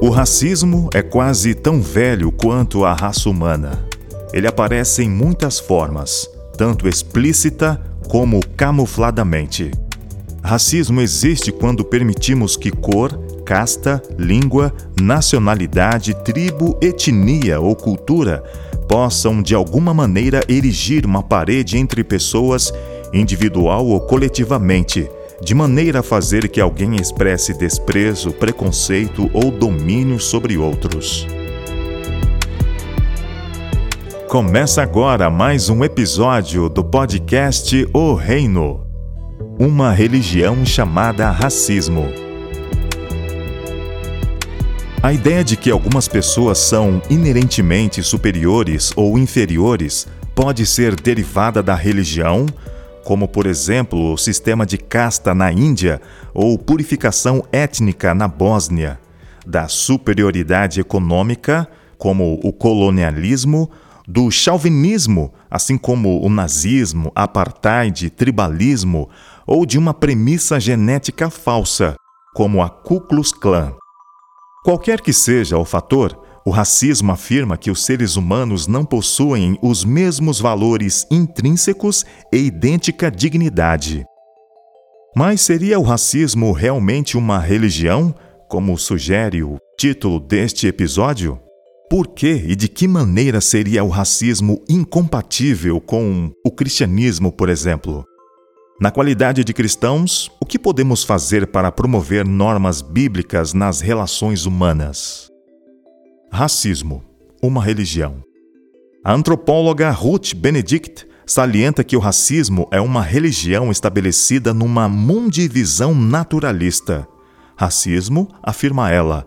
O racismo é quase tão velho quanto a raça humana. Ele aparece em muitas formas, tanto explícita como camufladamente. Racismo existe quando permitimos que cor, casta, língua, nacionalidade, tribo, etnia ou cultura possam de alguma maneira erigir uma parede entre pessoas, individual ou coletivamente de maneira a fazer que alguém expresse desprezo, preconceito ou domínio sobre outros. Começa agora mais um episódio do podcast O Reino uma religião chamada racismo. A ideia de que algumas pessoas são inerentemente superiores ou inferiores pode ser derivada da religião, como por exemplo o sistema de casta na Índia ou purificação étnica na Bósnia, da superioridade econômica, como o colonialismo, do chauvinismo, assim como o nazismo, apartheid, tribalismo, ou de uma premissa genética falsa, como a Ku Klux Klan. Qualquer que seja o fator, o racismo afirma que os seres humanos não possuem os mesmos valores intrínsecos e idêntica dignidade. Mas seria o racismo realmente uma religião, como sugere o título deste episódio? Por que e de que maneira seria o racismo incompatível com o cristianismo, por exemplo? Na qualidade de cristãos, o que podemos fazer para promover normas bíblicas nas relações humanas? Racismo, uma religião. A antropóloga Ruth Benedict salienta que o racismo é uma religião estabelecida numa mundivisão naturalista. Racismo, afirma ela,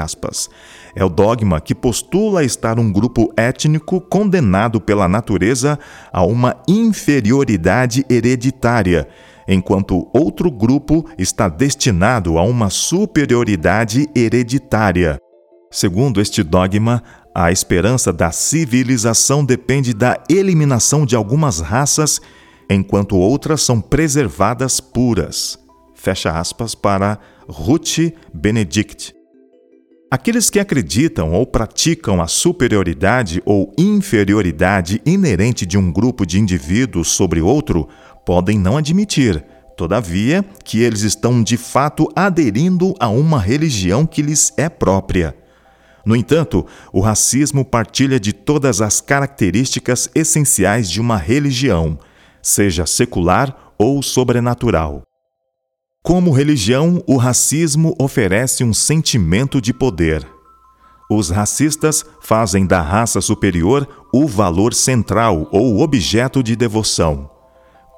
aspas, é o dogma que postula estar um grupo étnico condenado pela natureza a uma inferioridade hereditária, enquanto outro grupo está destinado a uma superioridade hereditária. Segundo este dogma, a esperança da civilização depende da eliminação de algumas raças, enquanto outras são preservadas puras. Fecha aspas para Ruth Benedict. Aqueles que acreditam ou praticam a superioridade ou inferioridade inerente de um grupo de indivíduos sobre outro podem não admitir, todavia, que eles estão de fato aderindo a uma religião que lhes é própria. No entanto, o racismo partilha de todas as características essenciais de uma religião, seja secular ou sobrenatural. Como religião, o racismo oferece um sentimento de poder. Os racistas fazem da raça superior o valor central ou objeto de devoção.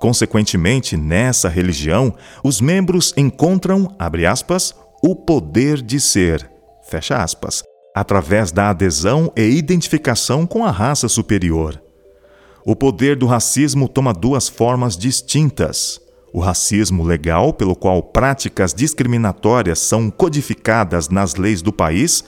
Consequentemente, nessa religião, os membros encontram, abre aspas, o poder de ser, fecha aspas, através da adesão e identificação com a raça superior. O poder do racismo toma duas formas distintas. O racismo legal, pelo qual práticas discriminatórias são codificadas nas leis do país,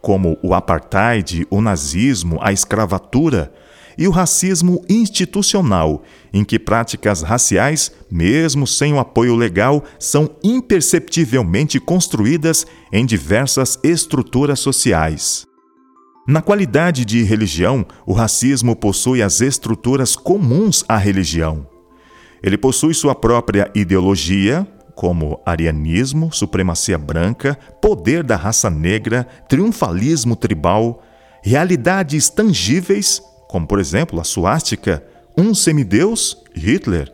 como o apartheid, o nazismo, a escravatura, e o racismo institucional, em que práticas raciais, mesmo sem o apoio legal, são imperceptivelmente construídas em diversas estruturas sociais. Na qualidade de religião, o racismo possui as estruturas comuns à religião. Ele possui sua própria ideologia, como arianismo, supremacia branca, poder da raça negra, triunfalismo tribal, realidades tangíveis como por exemplo a suástica, um semideus, Hitler,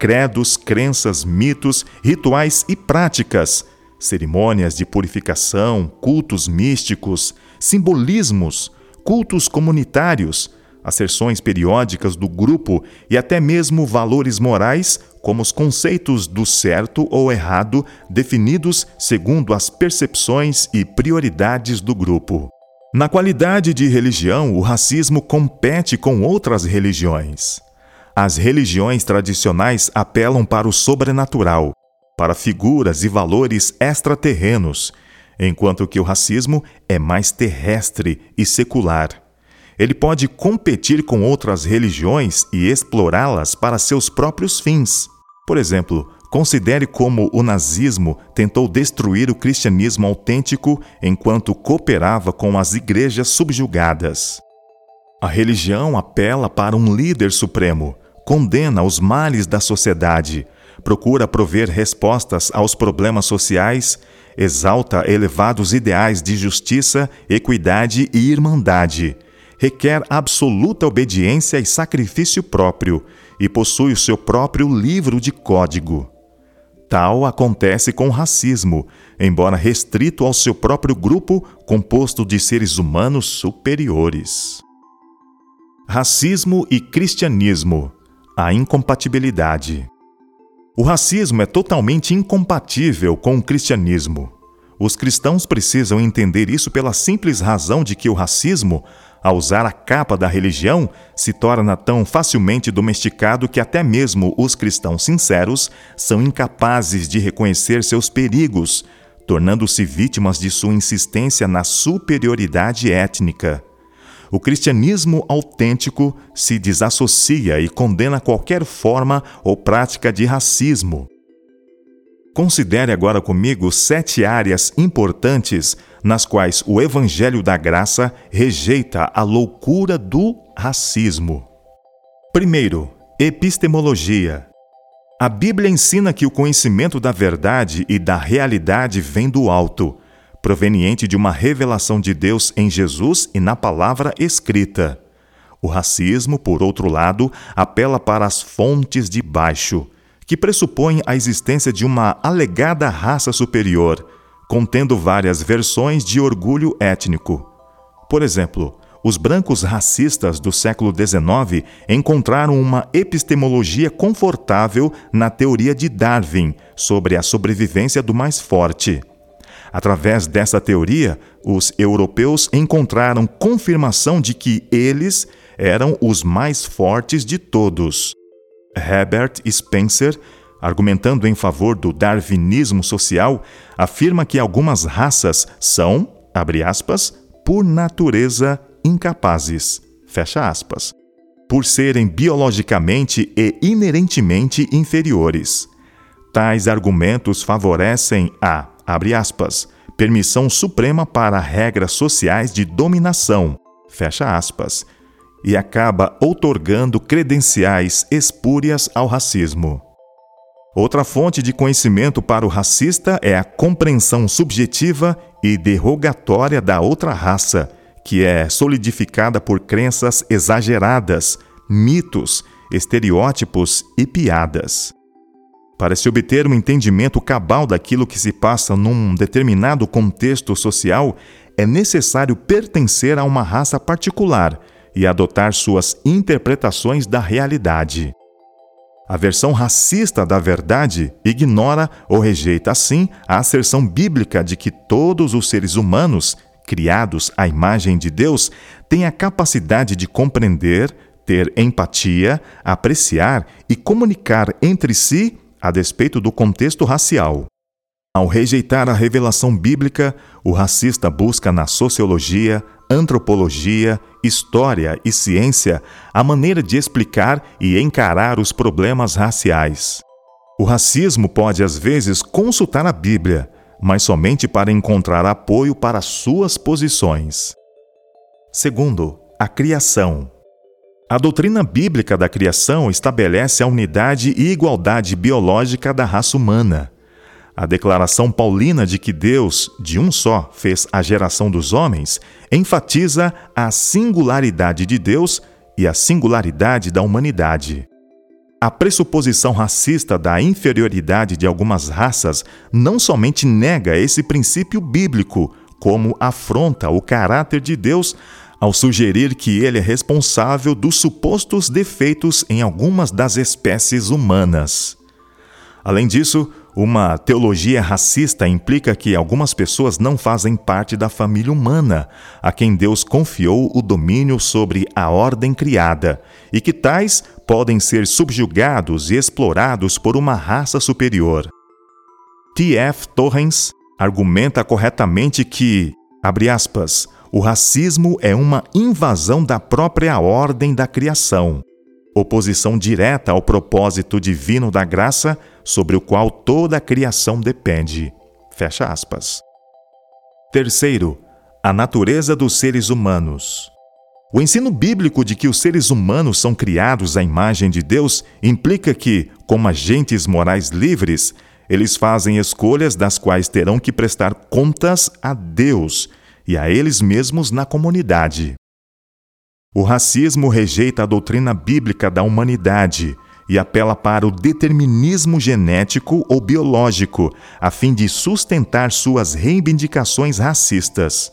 credos, crenças, mitos, rituais e práticas, cerimônias de purificação, cultos místicos, simbolismos, cultos comunitários, asserções periódicas do grupo e até mesmo valores morais, como os conceitos do certo ou errado definidos segundo as percepções e prioridades do grupo. Na qualidade de religião, o racismo compete com outras religiões. As religiões tradicionais apelam para o sobrenatural, para figuras e valores extraterrenos, enquanto que o racismo é mais terrestre e secular. Ele pode competir com outras religiões e explorá-las para seus próprios fins. Por exemplo, Considere como o nazismo tentou destruir o cristianismo autêntico enquanto cooperava com as igrejas subjugadas. A religião apela para um líder supremo, condena os males da sociedade, procura prover respostas aos problemas sociais, exalta elevados ideais de justiça, equidade e irmandade, requer absoluta obediência e sacrifício próprio e possui o seu próprio livro de código. Tal acontece com o racismo, embora restrito ao seu próprio grupo composto de seres humanos superiores. Racismo e cristianismo a incompatibilidade. O racismo é totalmente incompatível com o cristianismo. Os cristãos precisam entender isso pela simples razão de que o racismo, ao usar a capa da religião, se torna tão facilmente domesticado que até mesmo os cristãos sinceros são incapazes de reconhecer seus perigos, tornando-se vítimas de sua insistência na superioridade étnica. O cristianismo autêntico se desassocia e condena qualquer forma ou prática de racismo. Considere agora comigo sete áreas importantes nas quais o Evangelho da Graça rejeita a loucura do racismo. Primeiro, epistemologia. A Bíblia ensina que o conhecimento da verdade e da realidade vem do alto proveniente de uma revelação de Deus em Jesus e na palavra escrita. O racismo, por outro lado, apela para as fontes de baixo, que pressupõem a existência de uma alegada raça superior, contendo várias versões de orgulho étnico. Por exemplo, os brancos racistas do século XIX encontraram uma epistemologia confortável na teoria de Darwin sobre a sobrevivência do mais forte. Através dessa teoria, os europeus encontraram confirmação de que eles eram os mais fortes de todos. Herbert Spencer, argumentando em favor do darwinismo social, afirma que algumas raças são, abre aspas, por natureza incapazes, fecha aspas, por serem biologicamente e inerentemente inferiores. Tais argumentos favorecem a abre aspas, permissão suprema para regras sociais de dominação, fecha aspas, e acaba outorgando credenciais espúrias ao racismo. Outra fonte de conhecimento para o racista é a compreensão subjetiva e derrogatória da outra raça, que é solidificada por crenças exageradas, mitos, estereótipos e piadas. Para se obter um entendimento cabal daquilo que se passa num determinado contexto social, é necessário pertencer a uma raça particular e adotar suas interpretações da realidade. A versão racista da verdade ignora ou rejeita, assim, a asserção bíblica de que todos os seres humanos, criados à imagem de Deus, têm a capacidade de compreender, ter empatia, apreciar e comunicar entre si a despeito do contexto racial. Ao rejeitar a revelação bíblica, o racista busca na sociologia, antropologia, história e ciência a maneira de explicar e encarar os problemas raciais. O racismo pode às vezes consultar a Bíblia, mas somente para encontrar apoio para suas posições. Segundo, a criação. A doutrina bíblica da criação estabelece a unidade e igualdade biológica da raça humana. A declaração paulina de que Deus, de um só, fez a geração dos homens, enfatiza a singularidade de Deus e a singularidade da humanidade. A pressuposição racista da inferioridade de algumas raças não somente nega esse princípio bíblico, como afronta o caráter de Deus ao sugerir que ele é responsável dos supostos defeitos em algumas das espécies humanas. Além disso, uma teologia racista implica que algumas pessoas não fazem parte da família humana, a quem Deus confiou o domínio sobre a ordem criada, e que tais podem ser subjugados e explorados por uma raça superior. T.F. Torrens argumenta corretamente que, abre aspas, o racismo é uma invasão da própria ordem da criação. Oposição direta ao propósito divino da graça, sobre o qual toda a criação depende. Fecha aspas. Terceiro, a natureza dos seres humanos. O ensino bíblico de que os seres humanos são criados à imagem de Deus implica que, como agentes morais livres, eles fazem escolhas das quais terão que prestar contas a Deus e a eles mesmos na comunidade. O racismo rejeita a doutrina bíblica da humanidade e apela para o determinismo genético ou biológico, a fim de sustentar suas reivindicações racistas.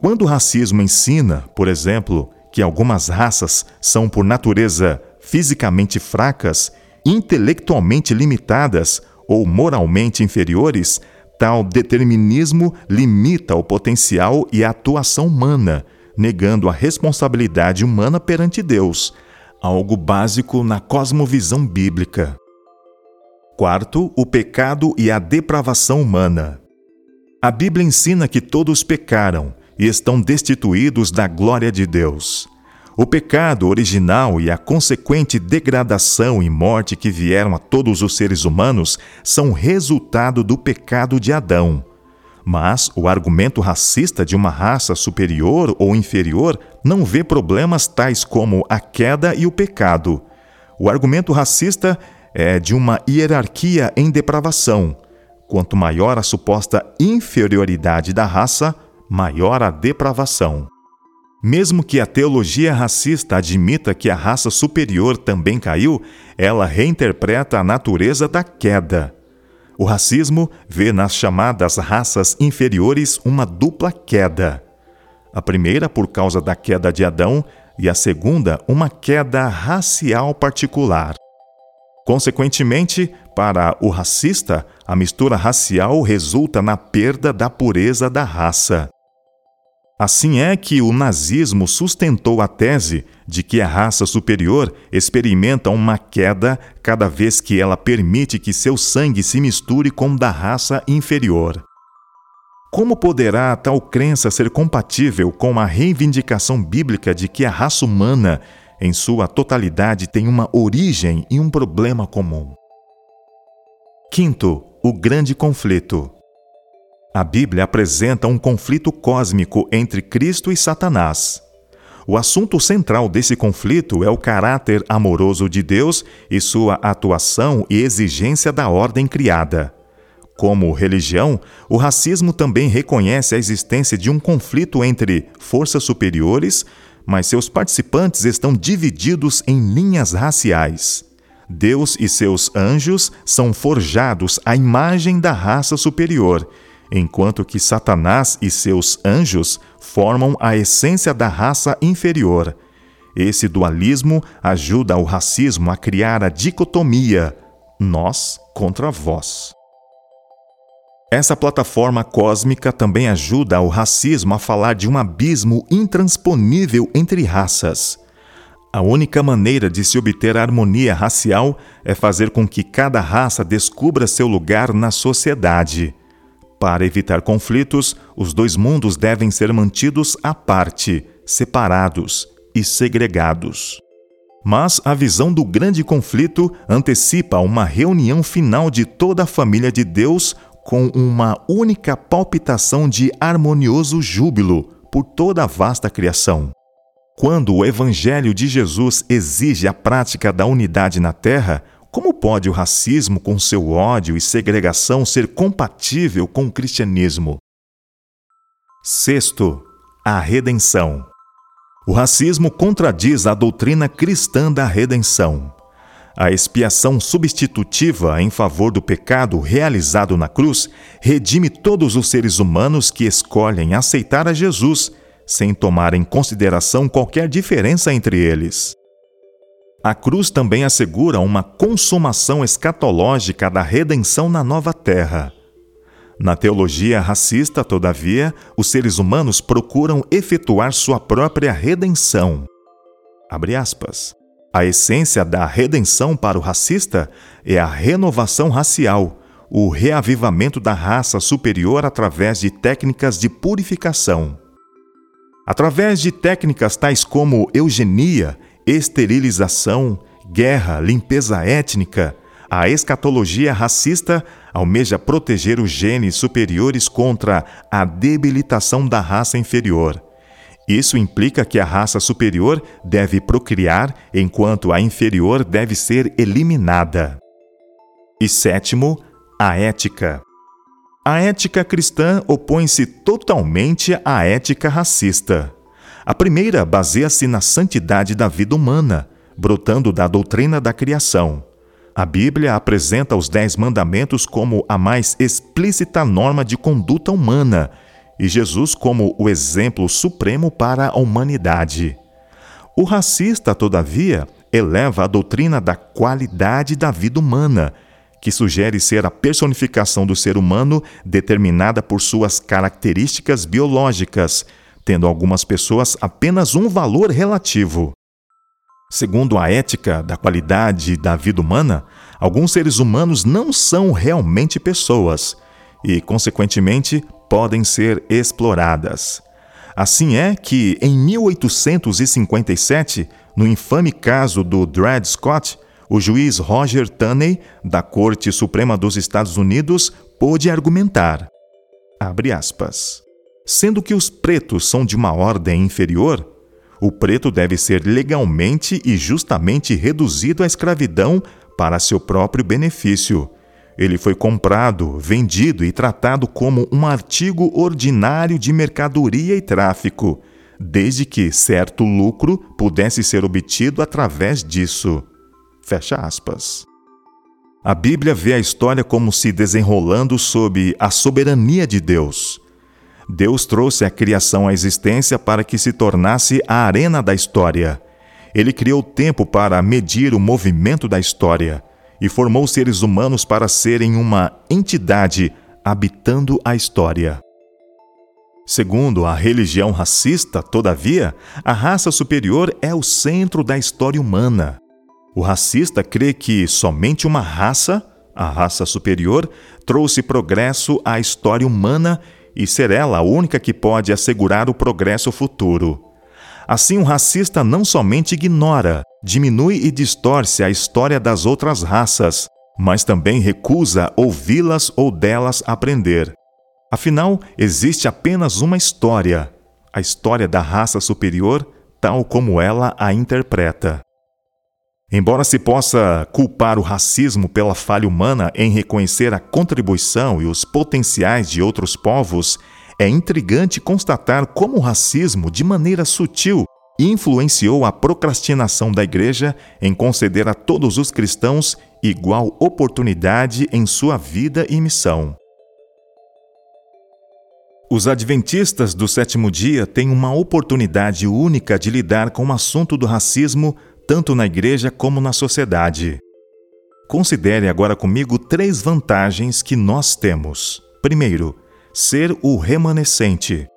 Quando o racismo ensina, por exemplo, que algumas raças são por natureza fisicamente fracas, intelectualmente limitadas ou moralmente inferiores, tal determinismo limita o potencial e a atuação humana, negando a responsabilidade humana perante Deus, algo básico na cosmovisão bíblica. Quarto, o pecado e a depravação humana. A Bíblia ensina que todos pecaram e estão destituídos da glória de Deus. O pecado original e a consequente degradação e morte que vieram a todos os seres humanos são resultado do pecado de Adão. Mas o argumento racista de uma raça superior ou inferior não vê problemas tais como a queda e o pecado. O argumento racista é de uma hierarquia em depravação. Quanto maior a suposta inferioridade da raça, maior a depravação. Mesmo que a teologia racista admita que a raça superior também caiu, ela reinterpreta a natureza da queda. O racismo vê nas chamadas raças inferiores uma dupla queda. A primeira por causa da queda de Adão e a segunda uma queda racial particular. Consequentemente, para o racista, a mistura racial resulta na perda da pureza da raça. Assim é que o nazismo sustentou a tese de que a raça superior experimenta uma queda cada vez que ela permite que seu sangue se misture com o da raça inferior. Como poderá tal crença ser compatível com a reivindicação bíblica de que a raça humana, em sua totalidade, tem uma origem e um problema comum? Quinto, o grande conflito. A Bíblia apresenta um conflito cósmico entre Cristo e Satanás. O assunto central desse conflito é o caráter amoroso de Deus e sua atuação e exigência da ordem criada. Como religião, o racismo também reconhece a existência de um conflito entre forças superiores, mas seus participantes estão divididos em linhas raciais. Deus e seus anjos são forjados à imagem da raça superior enquanto que Satanás e seus anjos formam a essência da raça inferior. Esse dualismo ajuda o racismo a criar a dicotomia nós contra vós. Essa plataforma cósmica também ajuda o racismo a falar de um abismo intransponível entre raças. A única maneira de se obter harmonia racial é fazer com que cada raça descubra seu lugar na sociedade. Para evitar conflitos, os dois mundos devem ser mantidos à parte, separados e segregados. Mas a visão do grande conflito antecipa uma reunião final de toda a família de Deus com uma única palpitação de harmonioso júbilo por toda a vasta criação. Quando o Evangelho de Jesus exige a prática da unidade na terra, como pode o racismo, com seu ódio e segregação, ser compatível com o cristianismo? Sexto, a redenção. O racismo contradiz a doutrina cristã da redenção. A expiação substitutiva em favor do pecado realizado na cruz redime todos os seres humanos que escolhem aceitar a Jesus, sem tomar em consideração qualquer diferença entre eles. A cruz também assegura uma consumação escatológica da redenção na nova terra. Na teologia racista, todavia, os seres humanos procuram efetuar sua própria redenção. A essência da redenção para o racista é a renovação racial, o reavivamento da raça superior através de técnicas de purificação. Através de técnicas tais como eugenia esterilização, guerra, limpeza étnica, a escatologia racista almeja proteger os genes superiores contra a debilitação da raça inferior. Isso implica que a raça superior deve procriar, enquanto a inferior deve ser eliminada. E sétimo, a ética. A ética cristã opõe-se totalmente à ética racista. A primeira baseia-se na santidade da vida humana, brotando da doutrina da criação. A Bíblia apresenta os Dez Mandamentos como a mais explícita norma de conduta humana e Jesus como o exemplo supremo para a humanidade. O racista, todavia, eleva a doutrina da qualidade da vida humana, que sugere ser a personificação do ser humano determinada por suas características biológicas, tendo algumas pessoas apenas um valor relativo. Segundo a ética da qualidade da vida humana, alguns seres humanos não são realmente pessoas e, consequentemente, podem ser exploradas. Assim é que, em 1857, no infame caso do Dred Scott, o juiz Roger Taney, da Corte Suprema dos Estados Unidos, pôde argumentar, aspas, sendo que os pretos são de uma ordem inferior, o preto deve ser legalmente e justamente reduzido à escravidão para seu próprio benefício, ele foi comprado, vendido e tratado como um artigo ordinário de mercadoria e tráfico, desde que certo lucro pudesse ser obtido através disso. Fecha aspas. A Bíblia vê a história como se desenrolando sob a soberania de Deus. Deus trouxe a criação à existência para que se tornasse a arena da história. Ele criou tempo para medir o movimento da história e formou seres humanos para serem uma entidade habitando a história. Segundo a religião racista, todavia, a raça superior é o centro da história humana. O racista crê que somente uma raça, a raça superior, trouxe progresso à história humana e ser ela a única que pode assegurar o progresso futuro. Assim, o racista não somente ignora, diminui e distorce a história das outras raças, mas também recusa ouvi-las ou delas aprender. Afinal, existe apenas uma história, a história da raça superior, tal como ela a interpreta. Embora se possa culpar o racismo pela falha humana em reconhecer a contribuição e os potenciais de outros povos, é intrigante constatar como o racismo, de maneira sutil, influenciou a procrastinação da Igreja em conceder a todos os cristãos igual oportunidade em sua vida e missão. Os adventistas do sétimo dia têm uma oportunidade única de lidar com o assunto do racismo, tanto na igreja como na sociedade. Considere agora comigo três vantagens que nós temos. Primeiro, ser o remanescente.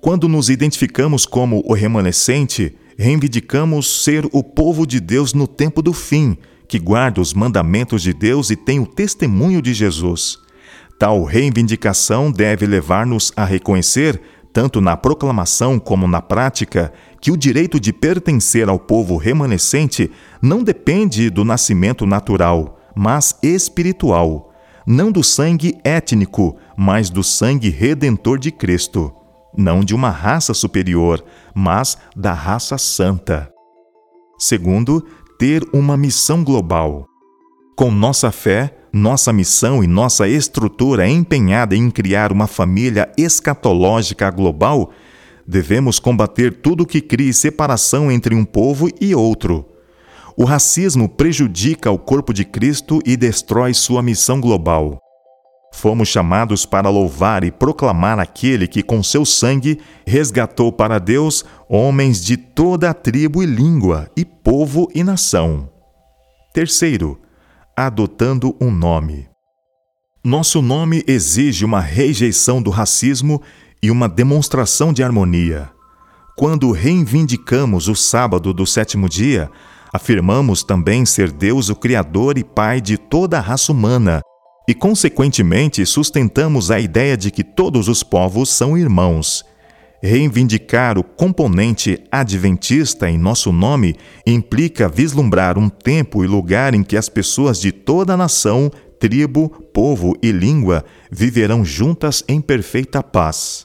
Quando nos identificamos como o remanescente, reivindicamos ser o povo de Deus no tempo do fim, que guarda os mandamentos de Deus e tem o testemunho de Jesus. Tal reivindicação deve levar-nos a reconhecer, tanto na proclamação como na prática, que o direito de pertencer ao povo remanescente não depende do nascimento natural, mas espiritual não do sangue étnico, mas do sangue redentor de Cristo, não de uma raça superior, mas da raça santa. Segundo, ter uma missão global. Com nossa fé, nossa missão e nossa estrutura empenhada em criar uma família escatológica global, devemos combater tudo que crie separação entre um povo e outro o racismo prejudica o corpo de Cristo e destrói sua missão global. Fomos chamados para louvar e proclamar aquele que, com seu sangue, resgatou para Deus homens de toda a tribo e língua, e povo e nação. Terceiro, adotando um nome. Nosso nome exige uma rejeição do racismo e uma demonstração de harmonia. Quando reivindicamos o sábado do sétimo dia, Afirmamos também ser Deus o Criador e Pai de toda a raça humana, e, consequentemente, sustentamos a ideia de que todos os povos são irmãos. Reivindicar o componente adventista em nosso nome implica vislumbrar um tempo e lugar em que as pessoas de toda a nação, tribo, povo e língua viverão juntas em perfeita paz.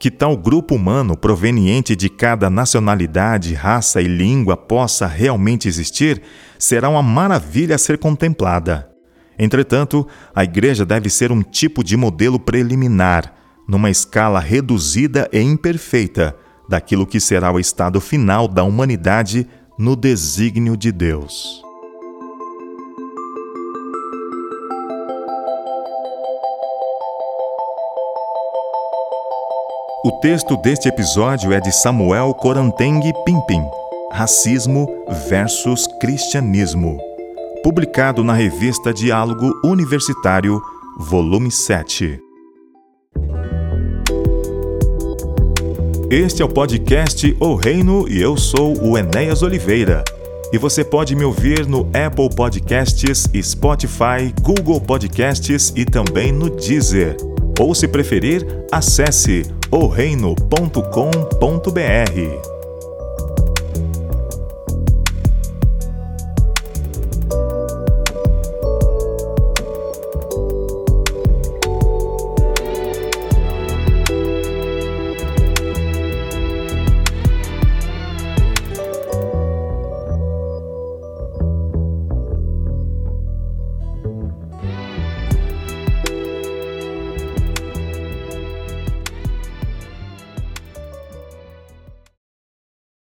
Que tal grupo humano proveniente de cada nacionalidade, raça e língua possa realmente existir será uma maravilha a ser contemplada. Entretanto, a Igreja deve ser um tipo de modelo preliminar numa escala reduzida e imperfeita daquilo que será o estado final da humanidade no desígnio de Deus. O texto deste episódio é de Samuel Coranteng Pimpin, Racismo versus Cristianismo, publicado na revista Diálogo Universitário, volume 7. Este é o podcast O Reino e eu sou o Enéas Oliveira. E você pode me ouvir no Apple Podcasts, Spotify, Google Podcasts e também no Deezer. Ou se preferir, acesse oreino.com.br.